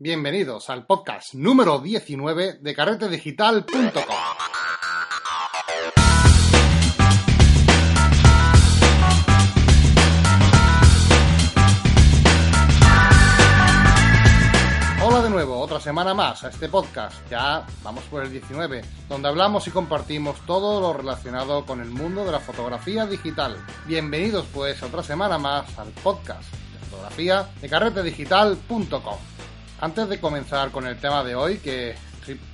Bienvenidos al podcast número 19 de carretedigital.com. Hola de nuevo, otra semana más a este podcast, ya vamos por el 19, donde hablamos y compartimos todo lo relacionado con el mundo de la fotografía digital. Bienvenidos pues a otra semana más al podcast de fotografía de carretedigital.com. Antes de comenzar con el tema de hoy, que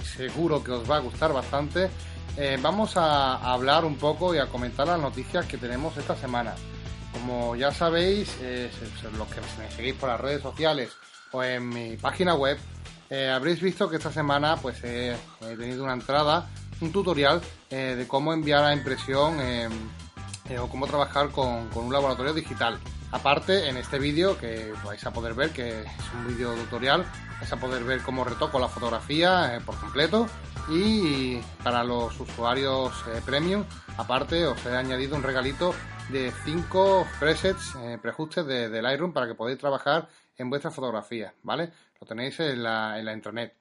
seguro que os va a gustar bastante, eh, vamos a, hablar un poco y a comentar las noticias que tenemos esta semana. Como ya sabéis, eh, los que me seguís por las redes sociales o en mi página web, eh, habréis visto que esta semana pues he tenido una entrada, un tutorial de cómo enviar a impresión o cómo trabajar con un laboratorio digital. Aparte, en este vídeo que vais a poder ver, que es un vídeo tutorial, vais a poder ver cómo retoco la fotografía eh, por completo y para los usuarios eh, premium, aparte os he añadido un regalito de 5 presets, eh, preajustes de, de Lightroom para que podáis trabajar en vuestra fotografía, ¿vale? Lo tenéis en la, en la intranet.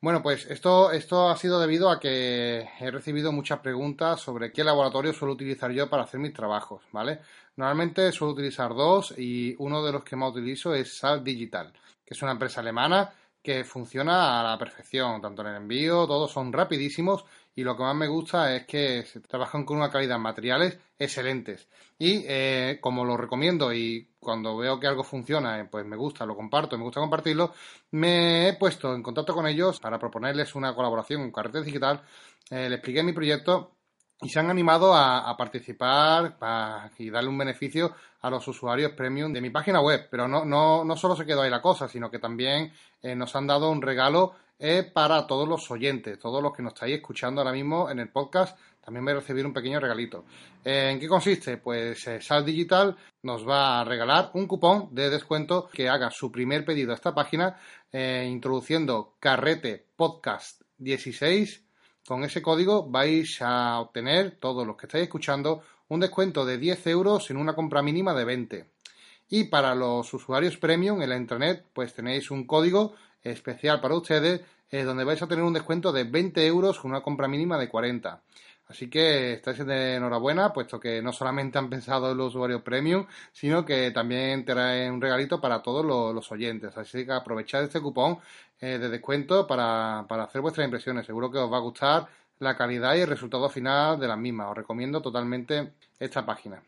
Bueno, pues esto, esto ha sido debido a que he recibido muchas preguntas sobre qué laboratorio suelo utilizar yo para hacer mis trabajos, ¿vale? Normalmente suelo utilizar dos y uno de los que más utilizo es Sal Digital, que es una empresa alemana que funciona a la perfección, tanto en el envío, todos son rapidísimos y lo que más me gusta es que se trabajan con una calidad materiales excelentes. Y eh, como lo recomiendo y cuando veo que algo funciona, eh, pues me gusta, lo comparto, me gusta compartirlo, me he puesto en contacto con ellos para proponerles una colaboración con Carrete Digital. Eh, les expliqué mi proyecto y se han animado a, participar y darle un beneficio a los usuarios premium de mi página web. Pero no, no, no solo se quedó ahí la cosa, sino que también nos han dado un regalo para todos los oyentes, todos los que nos estáis escuchando ahora mismo en el podcast. También voy a recibir un pequeño regalito. Eh, ¿En qué consiste? Pues eh, Sal Digital nos va a regalar un cupón de descuento que haga su primer pedido a esta página eh, introduciendo carrete podcast 16 con ese código vais a obtener, todos los que estáis escuchando, un descuento de 10 euros en una compra mínima de 20. Y para los usuarios premium en la internet, pues tenéis un código especial para ustedes, donde vais a tener un descuento de 20 euros con una compra mínima de 40. Así que estáis de enhorabuena, puesto que no solamente han pensado en los usuarios premium, sino que también traen un regalito para todos los, los oyentes. Así que aprovechad este cupón eh, de descuento para, para hacer vuestras impresiones. Seguro que os va a gustar la calidad y el resultado final de las mismas. Os recomiendo totalmente esta página.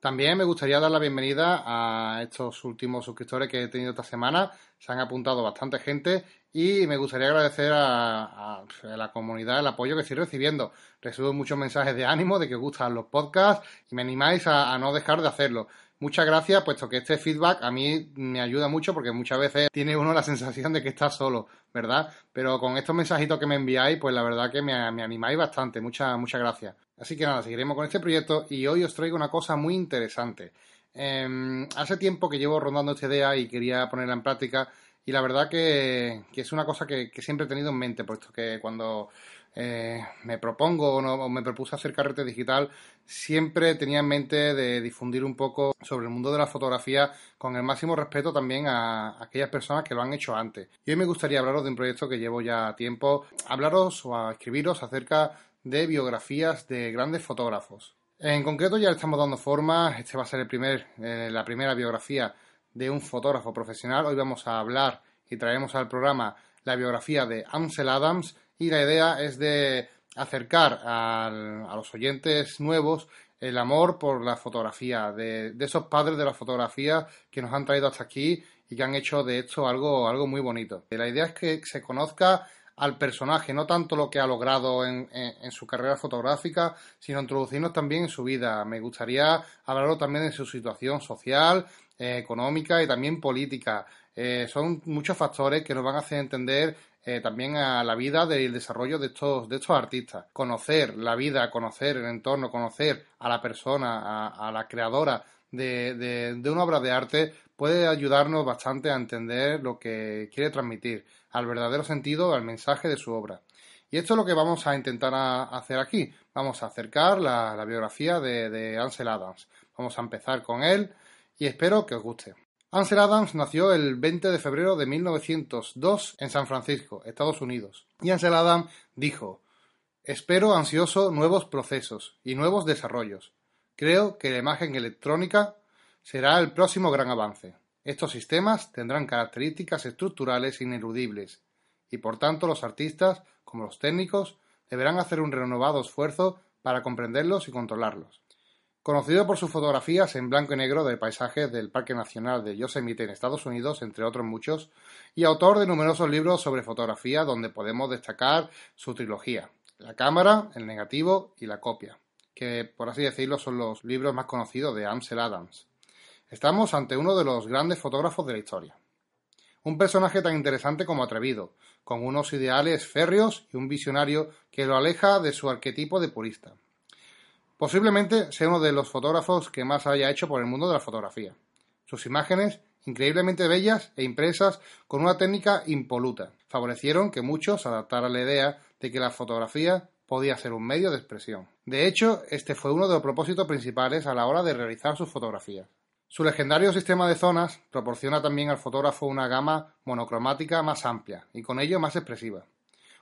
También me gustaría dar la bienvenida a estos últimos suscriptores que he tenido esta semana. Se han apuntado bastante gente y me gustaría agradecer a, la comunidad el apoyo que estoy recibiendo. Recibo muchos mensajes de ánimo, de que os gustan los podcasts y me animáis a, a no dejar de hacerlo. Muchas gracias, puesto que este feedback a mí me ayuda mucho porque muchas veces tiene uno la sensación de que está solo, ¿verdad? Pero con estos mensajitos que me enviáis, pues la verdad que me, animáis bastante. Muchas, muchas gracias. Así que nada, seguiremos con este proyecto y hoy os traigo una cosa muy interesante. Eh, hace tiempo que llevo rondando esta idea y quería ponerla en práctica y la verdad que, es una cosa que, siempre he tenido en mente, puesto que cuando eh, me propongo o, no, me propuse hacer carrete digital, siempre tenía en mente de difundir un poco sobre el mundo de la fotografía con el máximo respeto también a, a aquellas personas que lo han hecho antes. Y hoy me gustaría hablaros de un proyecto que llevo ya tiempo, hablaros o a escribiros acerca de biografías de grandes fotógrafos. En concreto ya le estamos dando forma, este va a ser el primer, eh, la primera biografía de un fotógrafo profesional. Hoy vamos a hablar y traemos al programa la biografía de Ansel Adams y la idea es de acercar a los oyentes nuevos el amor por la fotografía, de, de, esos padres de la fotografía que nos han traído hasta aquí y que han hecho de esto algo, algo muy bonito. La idea es que se conozca al personaje, no tanto lo que ha logrado en, en, en, su carrera fotográfica, sino introducirnos también en su vida. Me gustaría hablarlo también de su situación social, eh, económica y también política. Eh, son muchos factores que nos van a hacer entender eh, también a la vida del desarrollo de estos, de estos artistas. Conocer la vida, conocer el entorno, conocer a la persona, a, la creadora de, de, una obra de arte puede ayudarnos bastante a entender lo que quiere transmitir, al verdadero sentido, al mensaje de su obra. Y esto es lo que vamos a intentar hacer aquí. Vamos a acercar la, la biografía de, de Ansel Adams. Vamos a empezar con él y espero que os guste. Ansel Adams nació el 20 de febrero de 1902 en San Francisco, Estados Unidos. Y Ansel Adams dijo, Espero ansioso nuevos procesos y nuevos desarrollos. Creo que la imagen electrónica será el próximo gran avance. Estos sistemas tendrán características estructurales ineludibles y por tanto los artistas, como los técnicos, deberán hacer un renovado esfuerzo para comprenderlos y controlarlos. Conocido por sus fotografías en blanco y negro de paisajes del Parque Nacional de Yosemite en Estados Unidos, entre otros muchos, y autor de numerosos libros sobre fotografía donde podemos destacar su trilogía, La cámara, el negativo y la copia, que por así decirlo son los libros más conocidos de Ansel Adams. Estamos ante uno de los grandes fotógrafos de la historia. Un personaje tan interesante como atrevido, con unos ideales férreos y un visionario que lo aleja de su arquetipo de purista. Posiblemente sea uno de los fotógrafos que más haya hecho por el mundo de la fotografía. Sus imágenes, increíblemente bellas e impresas con una técnica impoluta, favorecieron que muchos adaptaran la idea de que la fotografía podía ser un medio de expresión. De hecho, este fue uno de los propósitos principales a la hora de realizar sus fotografías. Su legendario sistema de zonas proporciona también al fotógrafo una gama monocromática más amplia y con ello más expresiva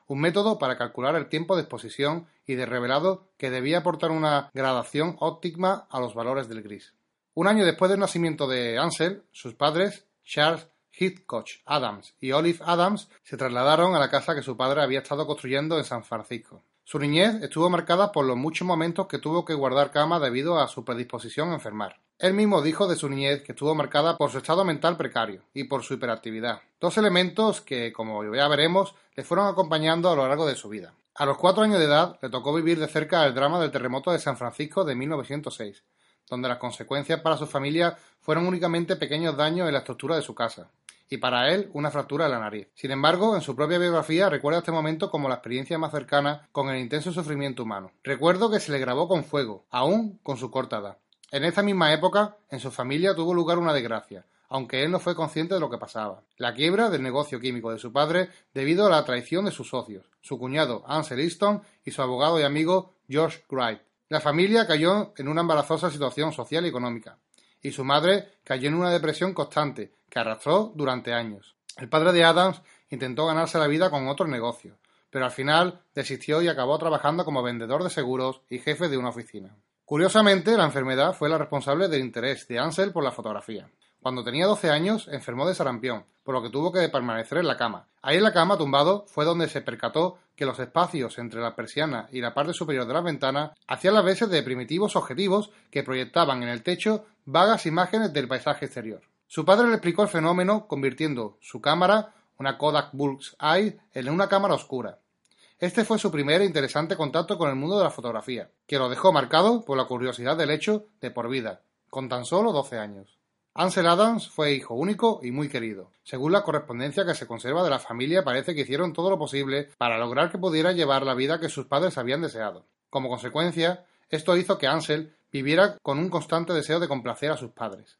un método para calcular el tiempo de exposición y de revelado que debía aportar una gradación óptima a los valores del gris. Un año después del nacimiento de Ansel, sus padres, Charles Hitchcock Adams y Olive Adams, se trasladaron a la casa que su padre había estado construyendo en San Francisco. Su niñez estuvo marcada por los muchos momentos que tuvo que guardar cama debido a su predisposición a enfermar. Él mismo dijo de su niñez que estuvo marcada por su estado mental precario y por su hiperactividad, dos elementos que, como ya veremos, le fueron acompañando a lo largo de su vida. A los cuatro años de edad le tocó vivir de cerca el drama del terremoto de San Francisco de 1906, donde las consecuencias para su familia fueron únicamente pequeños daños en la estructura de su casa y para él una fractura de la nariz. Sin embargo, en su propia biografía recuerda este momento como la experiencia más cercana con el intenso sufrimiento humano. Recuerdo que se le grabó con fuego, aún con su corta edad. En esta misma época, en su familia tuvo lugar una desgracia, aunque él no fue consciente de lo que pasaba. La quiebra del negocio químico de su padre debido a la traición de sus socios, su cuñado Ansel Easton y su abogado y amigo George Wright. La familia cayó en una embarazosa situación social y económica, y su madre cayó en una depresión constante que arrastró durante años. El padre de Adams intentó ganarse la vida con otro negocio, pero al final desistió y acabó trabajando como vendedor de seguros y jefe de una oficina. Curiosamente, la enfermedad fue la responsable del interés de Ansel por la fotografía. Cuando tenía 12 años, enfermó de sarampión, por lo que tuvo que permanecer en la cama. Ahí en la cama, tumbado, fue donde se percató que los espacios entre la persiana y la parte superior de la ventana hacían las veces de primitivos objetivos que proyectaban en el techo vagas imágenes del paisaje exterior. Su padre le explicó el fenómeno convirtiendo su cámara, una Kodak Bull's Eye, en una cámara oscura. Este fue su primer e interesante contacto con el mundo de la fotografía, que lo dejó marcado por la curiosidad del hecho de por vida, con tan solo 12 años. Ansel Adams fue hijo único y muy querido. Según la correspondencia que se conserva de la familia, parece que hicieron todo lo posible para lograr que pudiera llevar la vida que sus padres habían deseado. Como consecuencia, esto hizo que Ansel viviera con un constante deseo de complacer a sus padres.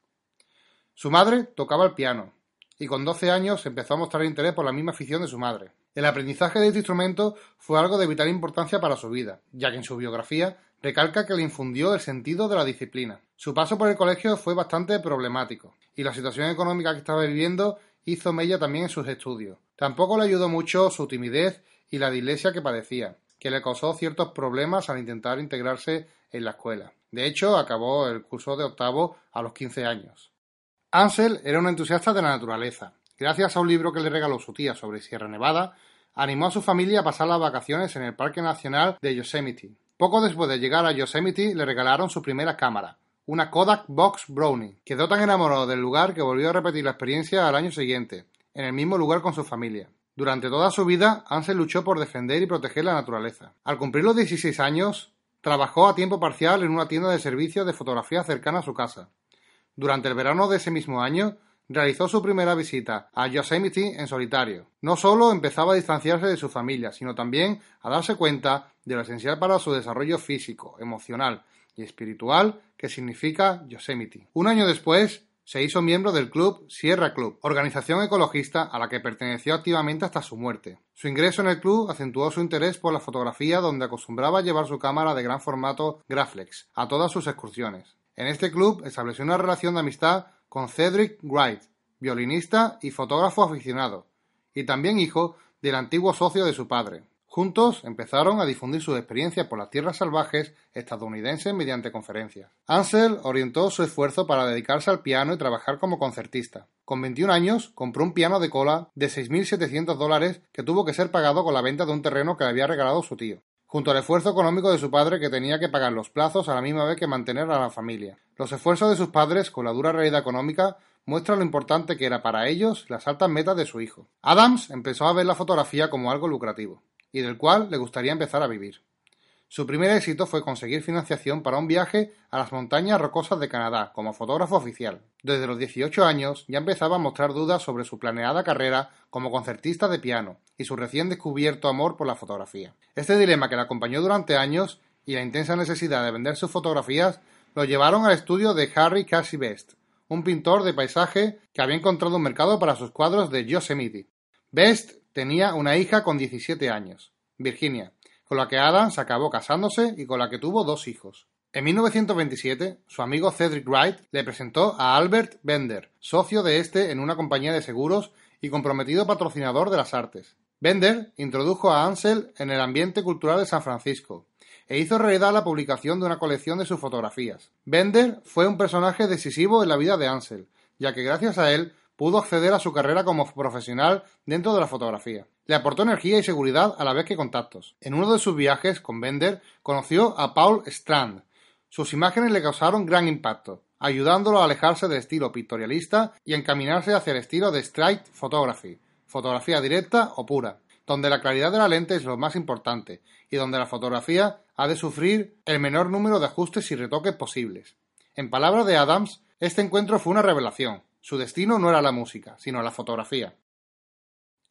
Su madre tocaba el piano, y con 12 años empezó a mostrar interés por la misma afición de su madre. El aprendizaje de este instrumento fue algo de vital importancia para su vida, ya que en su biografía recalca que le infundió el sentido de la disciplina. Su paso por el colegio fue bastante problemático, y la situación económica que estaba viviendo hizo mella también en sus estudios. Tampoco le ayudó mucho su timidez y la dislexia que padecía, que le causó ciertos problemas al intentar integrarse en la escuela. De hecho, acabó el curso de octavo a los 15 años. Ansel era un entusiasta de la naturaleza. Gracias a un libro que le regaló su tía sobre Sierra Nevada, animó a su familia a pasar las vacaciones en el Parque Nacional de Yosemite, poco después de llegar a Yosemite le regalaron su primera cámara, una Kodak Box Brownie. Quedó tan enamorado del lugar que volvió a repetir la experiencia al año siguiente, en el mismo lugar con su familia. Durante toda su vida, Ansel luchó por defender y proteger la naturaleza. Al cumplir los 16 años, trabajó a tiempo parcial en una tienda de servicios de fotografía cercana a su casa. Durante el verano de ese mismo año, realizó su primera visita a Yosemite en solitario. No solo empezaba a distanciarse de su familia, sino también a darse cuenta de lo esencial para su desarrollo físico, emocional y espiritual que significa Yosemite. Un año después, se hizo miembro del club Sierra Club, organización ecologista a la que perteneció activamente hasta su muerte. Su ingreso en el club acentuó su interés por la fotografía donde acostumbraba llevar su cámara de gran formato Graflex a todas sus excursiones. En este club estableció una relación de amistad con Cedric Wright, violinista y fotógrafo aficionado, y también hijo del antiguo socio de su padre. Juntos empezaron a difundir sus experiencias por las tierras salvajes estadounidenses mediante conferencias. Ansel orientó su esfuerzo para dedicarse al piano y trabajar como concertista. Con 21 años compró un piano de cola de 6.700 dólares que tuvo que ser pagado con la venta de un terreno que le había regalado su tío, junto al esfuerzo económico de su padre que tenía que pagar los plazos a la misma vez que mantener a la familia. Los esfuerzos de sus padres con la dura realidad económica muestran lo importante que era para ellos las altas metas de su hijo. Adams empezó a ver la fotografía como algo lucrativo y del cual le gustaría empezar a vivir. Su primer éxito fue conseguir financiación para un viaje a las montañas rocosas de Canadá como fotógrafo oficial. Desde los 18 años ya empezaba a mostrar dudas sobre su planeada carrera como concertista de piano y su recién descubierto amor por la fotografía. Este dilema que le acompañó durante años y la intensa necesidad de vender sus fotografías lo llevaron al estudio de Harry Cassie Best, un pintor de paisaje que había encontrado un mercado para sus cuadros de Yosemite. Best tenía una hija con 17 años, Virginia, con la que Adams acabó casándose y con la que tuvo dos hijos. En 1927, su amigo Cedric Wright le presentó a Albert Bender, socio de este en una compañía de seguros y comprometido patrocinador de las artes. Bender introdujo a Ansel en el ambiente cultural de San Francisco e hizo realidad la publicación de una colección de sus fotografías. Bender fue un personaje decisivo en la vida de Ansel, ya que gracias a él pudo acceder a su carrera como profesional dentro de la fotografía. Le aportó energía y seguridad a la vez que contactos. En uno de sus viajes con Bender conoció a Paul Strand. Sus imágenes le causaron gran impacto, ayudándolo a alejarse del estilo pictorialista y encaminarse hacia el estilo de straight photography, fotografía directa o pura, donde la claridad de la lente es lo más importante y donde la fotografía ha de sufrir el menor número de ajustes y retoques posibles. En palabras de Adams, este encuentro fue una revelación, su destino no era la música, sino la fotografía.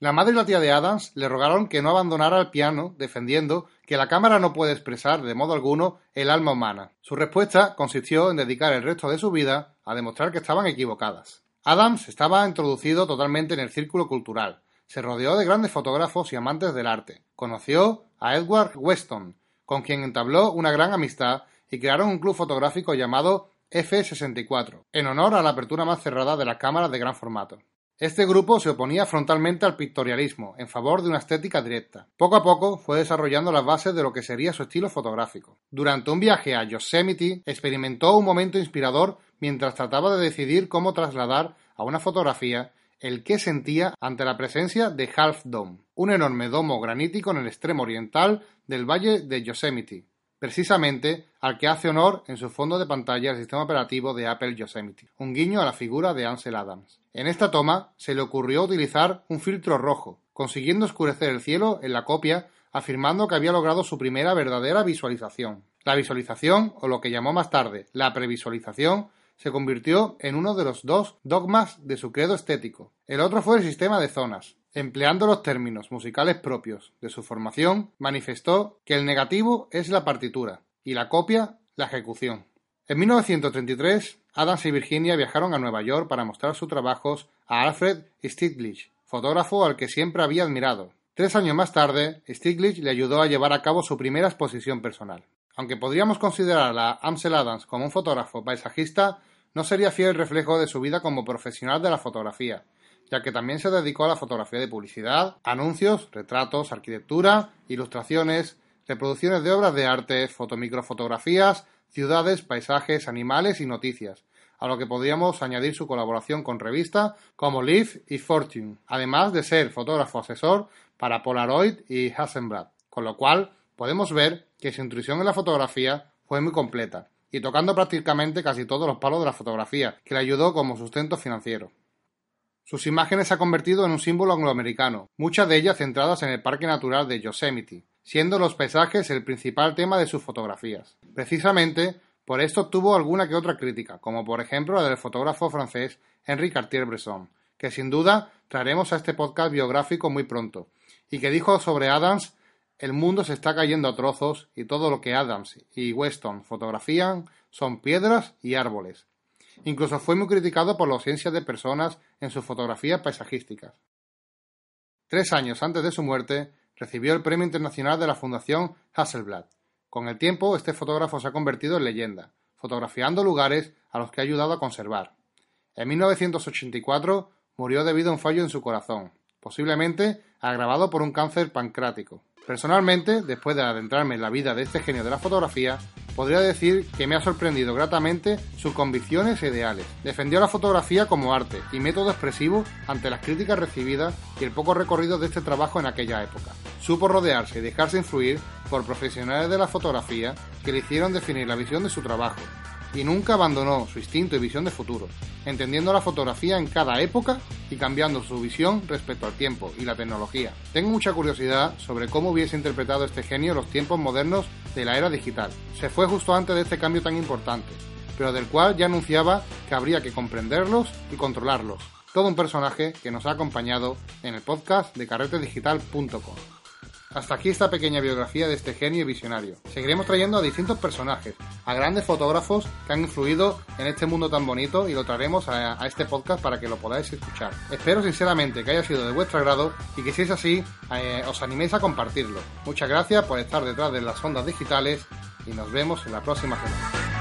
La madre y la tía de Adams le rogaron que no abandonara el piano, defendiendo que la cámara no puede expresar de modo alguno el alma humana. Su respuesta consistió en dedicar el resto de su vida a demostrar que estaban equivocadas. Adams estaba introducido totalmente en el círculo cultural. Se rodeó de grandes fotógrafos y amantes del arte. Conoció a Edward Weston, con quien entabló una gran amistad y crearon un club fotográfico llamado F64, en honor a la apertura más cerrada de las cámaras de gran formato. Este grupo se oponía frontalmente al pictorialismo, en favor de una estética directa. Poco a poco fue desarrollando las bases de lo que sería su estilo fotográfico. Durante un viaje a Yosemite, experimentó un momento inspirador mientras trataba de decidir cómo trasladar a una fotografía el que sentía ante la presencia de Half Dome, un enorme domo granítico en el extremo oriental del valle de Yosemite, precisamente al que hace honor en su fondo de pantalla el sistema operativo de Apple Yosemite, un guiño a la figura de Ansel Adams. En esta toma se le ocurrió utilizar un filtro rojo, consiguiendo oscurecer el cielo en la copia, afirmando que había logrado su primera verdadera visualización. La visualización, o lo que llamó más tarde la previsualización, se convirtió en uno de los dos dogmas de su credo estético. El otro fue el sistema de zonas, Empleando los términos musicales propios de su formación, manifestó que el negativo es la partitura y la copia la ejecución. En 1933, Adams y Virginia viajaron a Nueva York para mostrar sus trabajos a Alfred Stieglitz, fotógrafo al que siempre había admirado. Tres años más tarde, Stieglitz le ayudó a llevar a cabo su primera exposición personal. Aunque podríamos considerar a Ansel Adams como un fotógrafo paisajista, no sería fiel reflejo de su vida como profesional de la fotografía, ya que también se dedicó a la fotografía de publicidad, anuncios, retratos, arquitectura, ilustraciones, reproducciones de obras de arte, fotomicrofotografías, ciudades, paisajes, animales y noticias, a lo que podríamos añadir su colaboración con revistas como Life y Fortune, además de ser fotógrafo asesor para Polaroid y Hasselblad, con lo cual podemos ver que su intuición en la fotografía fue muy completa y tocando prácticamente casi todos los palos de la fotografía, que le ayudó como sustento financiero. Sus imágenes se han convertido en un símbolo angloamericano, muchas de ellas centradas en el Parque Natural de Yosemite, siendo los paisajes el principal tema de sus fotografías. Precisamente por esto obtuvo alguna que otra crítica, como por ejemplo la del fotógrafo francés Henri Cartier-Bresson, que sin duda traeremos a este podcast biográfico muy pronto, y que dijo sobre Adams el mundo se está cayendo a trozos y todo lo que Adams y Weston fotografían son piedras y árboles. Incluso fue muy criticado por la ausencia de personas en sus fotografías paisajísticas. Tres años antes de su muerte, recibió el Premio Internacional de la Fundación Hasselblad. Con el tiempo, este fotógrafo se ha convertido en leyenda, fotografiando lugares a los que ha ayudado a conservar. En 1984 murió debido a un fallo en su corazón, posiblemente agravado por un cáncer pancrático. Personalmente, después de adentrarme en la vida de este genio de la fotografía, podría decir que me ha sorprendido gratamente sus convicciones e ideales. Defendió la fotografía como arte y método expresivo ante las críticas recibidas y el poco recorrido de este trabajo en aquella época. Supo rodearse y dejarse influir por profesionales de la fotografía que le hicieron definir la visión de su trabajo, y nunca abandonó su instinto y visión de futuro, entendiendo la fotografía en cada época y cambiando su visión respecto al tiempo y la tecnología. Tengo mucha curiosidad sobre cómo hubiese interpretado este genio los tiempos modernos de la era digital. Se fue justo antes de este cambio tan importante, pero del cual ya anunciaba que habría que comprenderlos y controlarlos. Todo un personaje que nos ha acompañado en el podcast de carretedigital.com. Hasta aquí esta pequeña biografía de este genio visionario. Seguiremos trayendo a distintos personajes, a grandes fotógrafos que han influido en este mundo tan bonito y lo traeremos a, este podcast para que lo podáis escuchar. Espero sinceramente que haya sido de vuestro agrado y que si es así, eh, os animéis a compartirlo. Muchas gracias por estar detrás de las ondas digitales y nos vemos en la próxima semana.